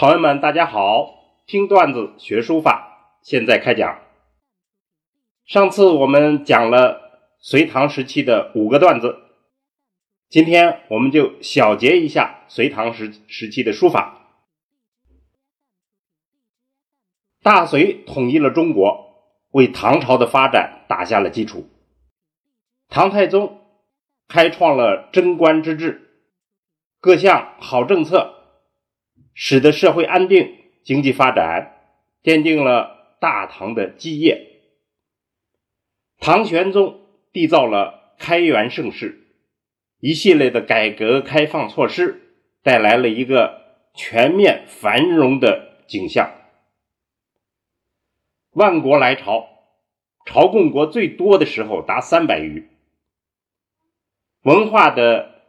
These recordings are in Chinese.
朋友们，大家好！听段子学书法，现在开讲。上次我们讲了隋唐时期的五个段子，今天我们就小结一下隋唐时时期的书法。大隋统一了中国，为唐朝的发展打下了基础。唐太宗开创了贞观之治，各项好政策。使得社会安定、经济发展，奠定了大唐的基业。唐玄宗缔造了开元盛世，一系列的改革开放措施带来了一个全面繁荣的景象。万国来朝，朝贡国最多的时候达三百余。文化的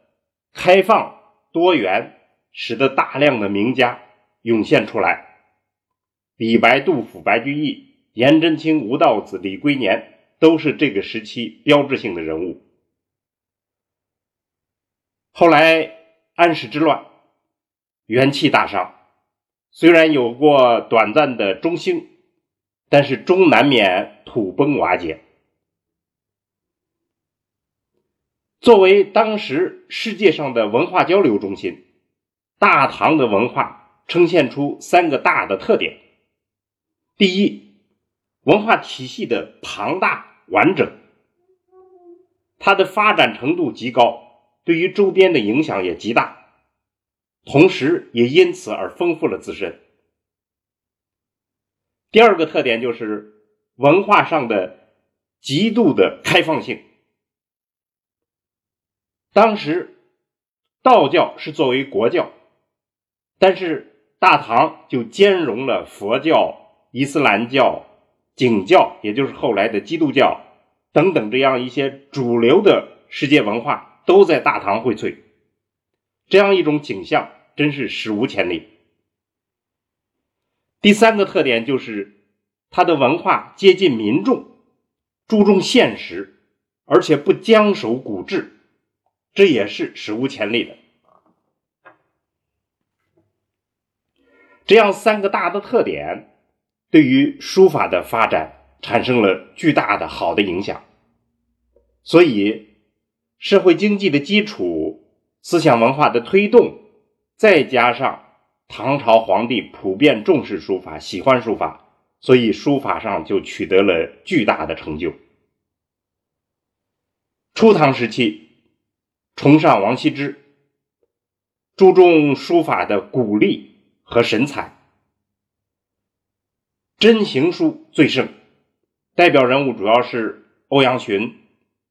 开放多元。使得大量的名家涌现出来，李白、杜甫、白居易、颜真卿、吴道子、李龟年都是这个时期标志性的人物。后来安史之乱，元气大伤，虽然有过短暂的中兴，但是终难免土崩瓦解。作为当时世界上的文化交流中心。大唐的文化呈现出三个大的特点：第一，文化体系的庞大完整，它的发展程度极高，对于周边的影响也极大，同时也因此而丰富了自身。第二个特点就是文化上的极度的开放性。当时道教是作为国教。但是大唐就兼容了佛教、伊斯兰教、景教，也就是后来的基督教等等这样一些主流的世界文化都在大唐荟萃，这样一种景象真是史无前例。第三个特点就是它的文化接近民众，注重现实，而且不僵守古制，这也是史无前例的。这样三个大的特点，对于书法的发展产生了巨大的好的影响。所以，社会经济的基础、思想文化的推动，再加上唐朝皇帝普遍重视书法、喜欢书法，所以书法上就取得了巨大的成就。初唐时期，崇尚王羲之，注重书法的鼓励。和神采，真行书最盛，代表人物主要是欧阳询、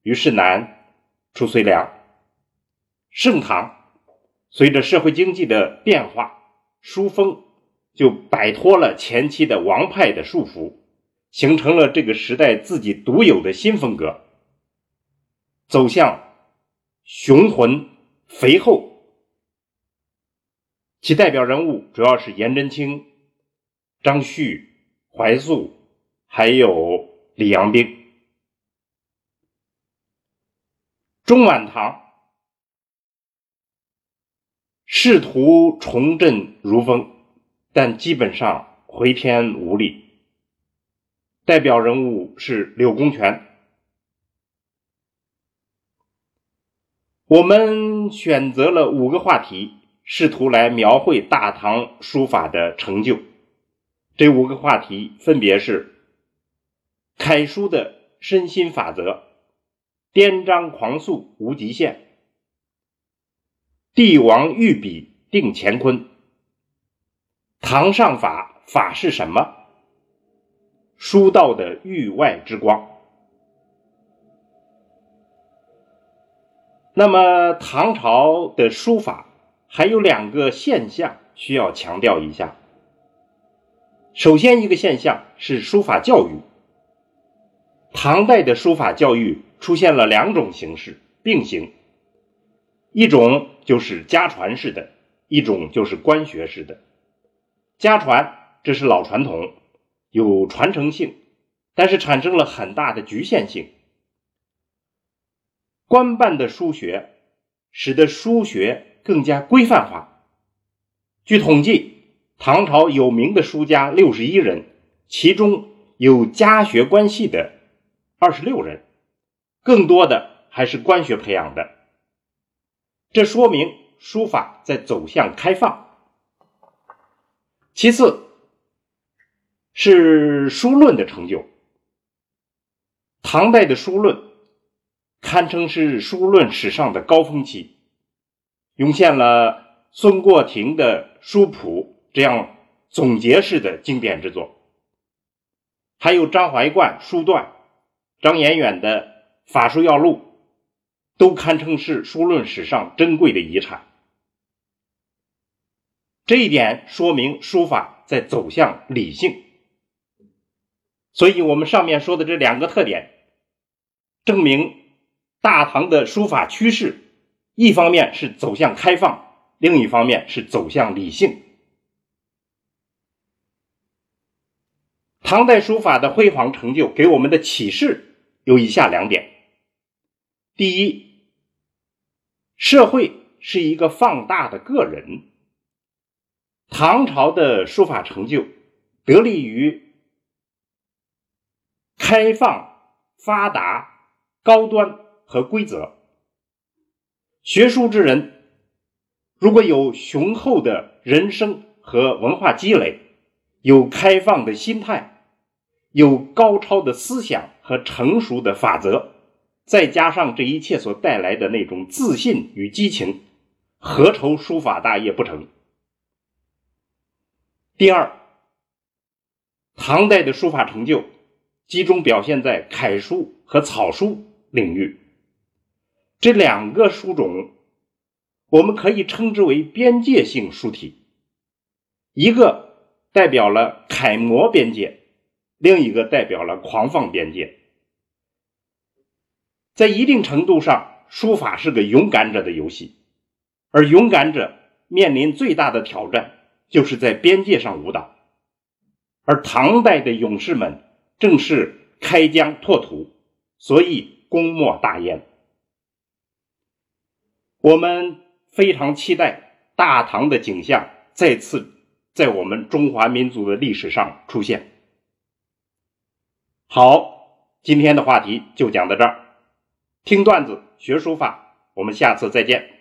虞世南、褚遂良。盛唐随着社会经济的变化，书风就摆脱了前期的王派的束缚，形成了这个时代自己独有的新风格，走向雄浑肥厚。其代表人物主要是颜真卿、张旭、怀素，还有李阳冰。中晚唐试图重振儒风，但基本上回天无力。代表人物是柳公权。我们选择了五个话题。试图来描绘大唐书法的成就，这五个话题分别是：楷书的身心法则，颠章狂速无极限，帝王御笔定乾坤，唐上法法是什么？书道的域外之光。那么唐朝的书法。还有两个现象需要强调一下。首先，一个现象是书法教育。唐代的书法教育出现了两种形式并行，一种就是家传式的，一种就是官学式的。家传这是老传统，有传承性，但是产生了很大的局限性。官办的书学使得书学。更加规范化。据统计，唐朝有名的书家六十一人，其中有家学关系的二十六人，更多的还是官学培养的。这说明书法在走向开放。其次，是书论的成就。唐代的书论堪称是书论史上的高峰期，涌现了孙过庭的《书谱》这样总结式的经典之作，还有张怀灌《书断》、张彦远的《法书要录》，都堪称是书论史上珍贵的遗产。这一点说明书法在走向理性。所以，我们上面说的这两个特点，证明大唐的书法趋势，一方面是走向开放，另一方面是走向理性。唐代书法的辉煌成就给我们的启示有以下两点：第一，社会是一个放大的个人。唐朝的书法成就得力于。开放、发达、高端和规则。学书之人，如果有雄厚的人生和文化积累，有开放的心态，有高超的思想和成熟的法则，再加上这一切所带来的那种自信与激情，何愁书法大业不成？第二，唐代的书法成就。集中表现在楷书和草书领域，这两个书种，我们可以称之为边界性书体。一个代表了楷模边界，另一个代表了狂放边界。在一定程度上，书法是个勇敢者的游戏，而勇敢者面临最大的挑战，就是在边界上舞蹈。而唐代的勇士们。正是开疆拓土，所以功莫大焉。我们非常期待大唐的景象再次在我们中华民族的历史上出现。好，今天的话题就讲到这儿。听段子学书法，我们下次再见。